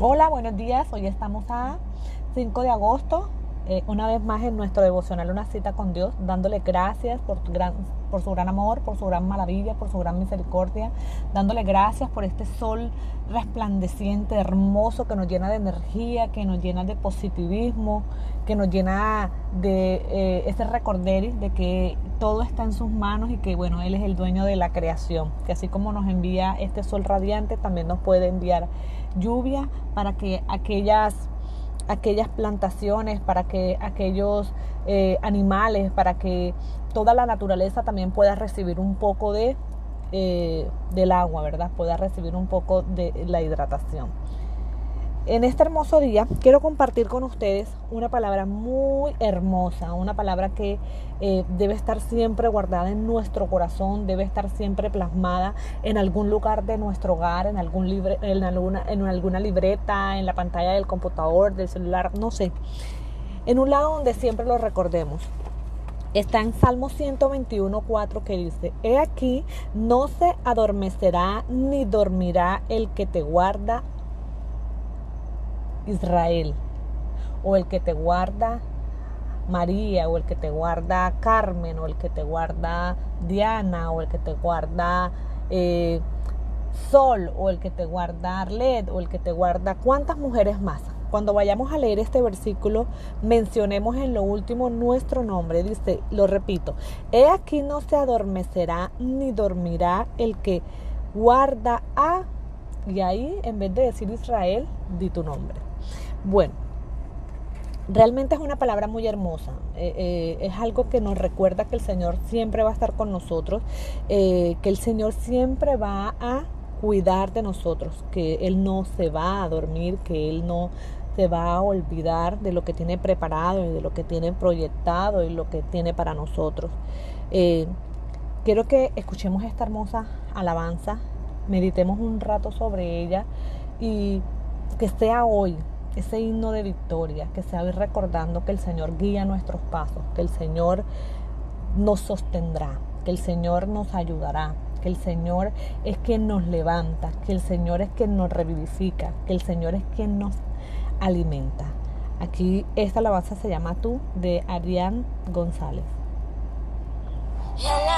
Hola, buenos días. Hoy estamos a 5 de agosto, eh, una vez más en nuestro devocional Una cita con Dios, dándole gracias por, gran, por su gran amor, por su gran maravilla, por su gran misericordia, dándole gracias por este sol resplandeciente, hermoso, que nos llena de energía, que nos llena de positivismo, que nos llena de eh, ese recorder de que todo está en sus manos y que bueno, Él es el dueño de la creación, que así como nos envía este sol radiante, también nos puede enviar lluvia para que aquellas, aquellas plantaciones, para que aquellos eh, animales, para que toda la naturaleza también pueda recibir un poco de, eh, del agua, ¿verdad? Pueda recibir un poco de la hidratación. En este hermoso día quiero compartir con ustedes una palabra muy hermosa, una palabra que eh, debe estar siempre guardada en nuestro corazón, debe estar siempre plasmada en algún lugar de nuestro hogar, en, algún libre, en, alguna, en alguna libreta, en la pantalla del computador, del celular, no sé, en un lado donde siempre lo recordemos. Está en Salmo 121.4 que dice, He aquí, no se adormecerá ni dormirá el que te guarda Israel, o el que te guarda María, o el que te guarda Carmen, o el que te guarda Diana, o el que te guarda eh, Sol, o el que te guarda Arlet, o el que te guarda cuántas mujeres más. Cuando vayamos a leer este versículo, mencionemos en lo último nuestro nombre. Dice, lo repito, he aquí no se adormecerá ni dormirá el que guarda a, y ahí en vez de decir Israel, di tu nombre. Bueno, realmente es una palabra muy hermosa. Eh, eh, es algo que nos recuerda que el Señor siempre va a estar con nosotros, eh, que el Señor siempre va a cuidar de nosotros, que Él no se va a dormir, que Él no se va a olvidar de lo que tiene preparado y de lo que tiene proyectado y lo que tiene para nosotros. quiero que escuchemos esta hermosa alabanza, meditemos un rato sobre ella y que sea hoy ese himno de victoria, que se va recordando que el Señor guía nuestros pasos, que el Señor nos sostendrá, que el Señor nos ayudará, que el Señor es quien nos levanta, que el Señor es quien nos revivifica, que el Señor es quien nos alimenta. Aquí esta alabanza se llama Tú de Arián González.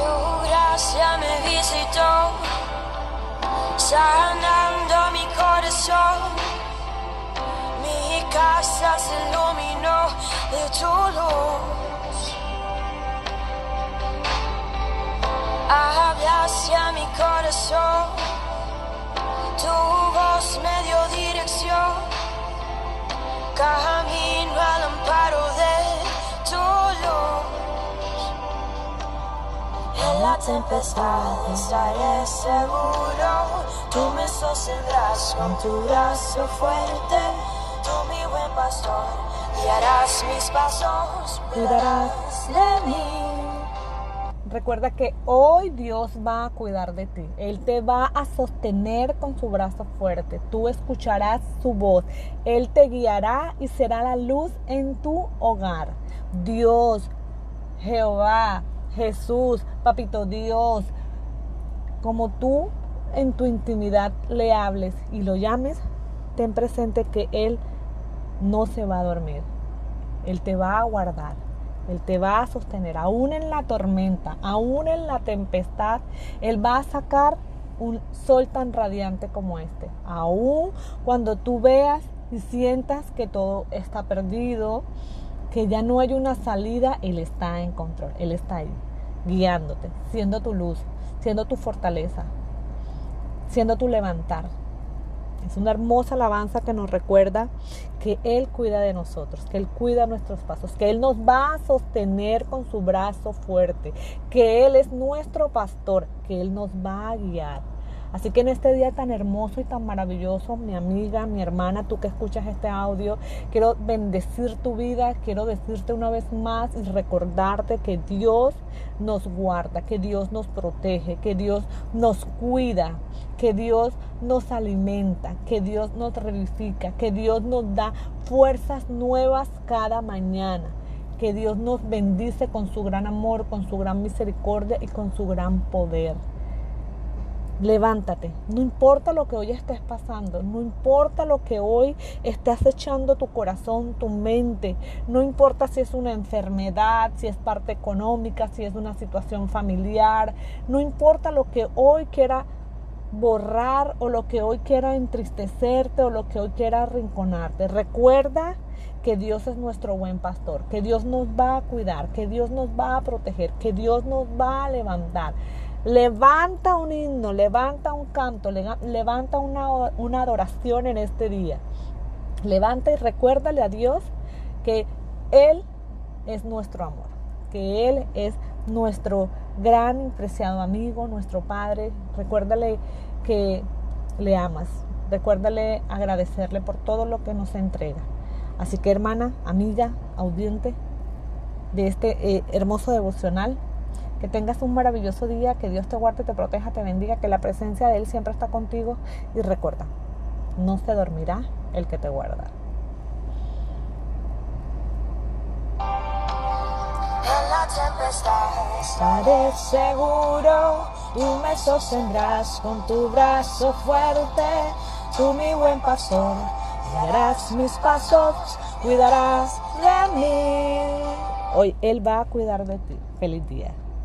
Gracia me visitó, sanando mi corazón. Mi casa se iluminó de tu luz. Hablaste a mi corazón, tu voz me dio dirección. En la tempestad estaré seguro, tú me sostendrás con tu brazo fuerte, tú mi buen pastor, guiarás mis pasos, cuidarás de mí. Recuerda que hoy Dios va a cuidar de ti. Él te va a sostener con su brazo fuerte. Tú escucharás su voz. Él te guiará y será la luz en tu hogar. Dios, Jehová, Jesús, Papito Dios, como tú en tu intimidad le hables y lo llames, ten presente que Él no se va a dormir. Él te va a guardar. Él te va a sostener. Aún en la tormenta, aún en la tempestad, Él va a sacar un sol tan radiante como este. Aún cuando tú veas y sientas que todo está perdido, que ya no hay una salida, Él está en control, Él está ahí, guiándote, siendo tu luz, siendo tu fortaleza, siendo tu levantar. Es una hermosa alabanza que nos recuerda que Él cuida de nosotros, que Él cuida nuestros pasos, que Él nos va a sostener con su brazo fuerte, que Él es nuestro pastor, que Él nos va a guiar. Así que en este día tan hermoso y tan maravilloso, mi amiga, mi hermana, tú que escuchas este audio, quiero bendecir tu vida, quiero decirte una vez más y recordarte que Dios nos guarda, que Dios nos protege, que Dios nos cuida, que Dios nos alimenta, que Dios nos revivifica, que Dios nos da fuerzas nuevas cada mañana que Dios nos bendice con su gran amor, con su gran misericordia y con su gran poder. Levántate, no importa lo que hoy estés pasando, no importa lo que hoy estés echando tu corazón, tu mente, no importa si es una enfermedad, si es parte económica, si es una situación familiar, no importa lo que hoy quiera borrar o lo que hoy quiera entristecerte o lo que hoy quiera arrinconarte. Recuerda que Dios es nuestro buen pastor, que Dios nos va a cuidar, que Dios nos va a proteger, que Dios nos va a levantar. Levanta un himno, levanta un canto, levanta una, una adoración en este día. Levanta y recuérdale a Dios que Él es nuestro amor, que Él es nuestro gran y preciado amigo, nuestro Padre. Recuérdale que le amas. Recuérdale agradecerle por todo lo que nos entrega. Así que hermana, amiga, audiente de este eh, hermoso devocional, que tengas un maravilloso día, que Dios te guarde, te proteja, te bendiga, que la presencia de Él siempre está contigo y recuerda, no se dormirá el que te guarda. En la tempestad estaré seguro, tú me sostendrás con tu brazo fuerte, tú mi buen pastor guiarás mis pasos, cuidarás de mí. Hoy Él va a cuidar de ti. Feliz día.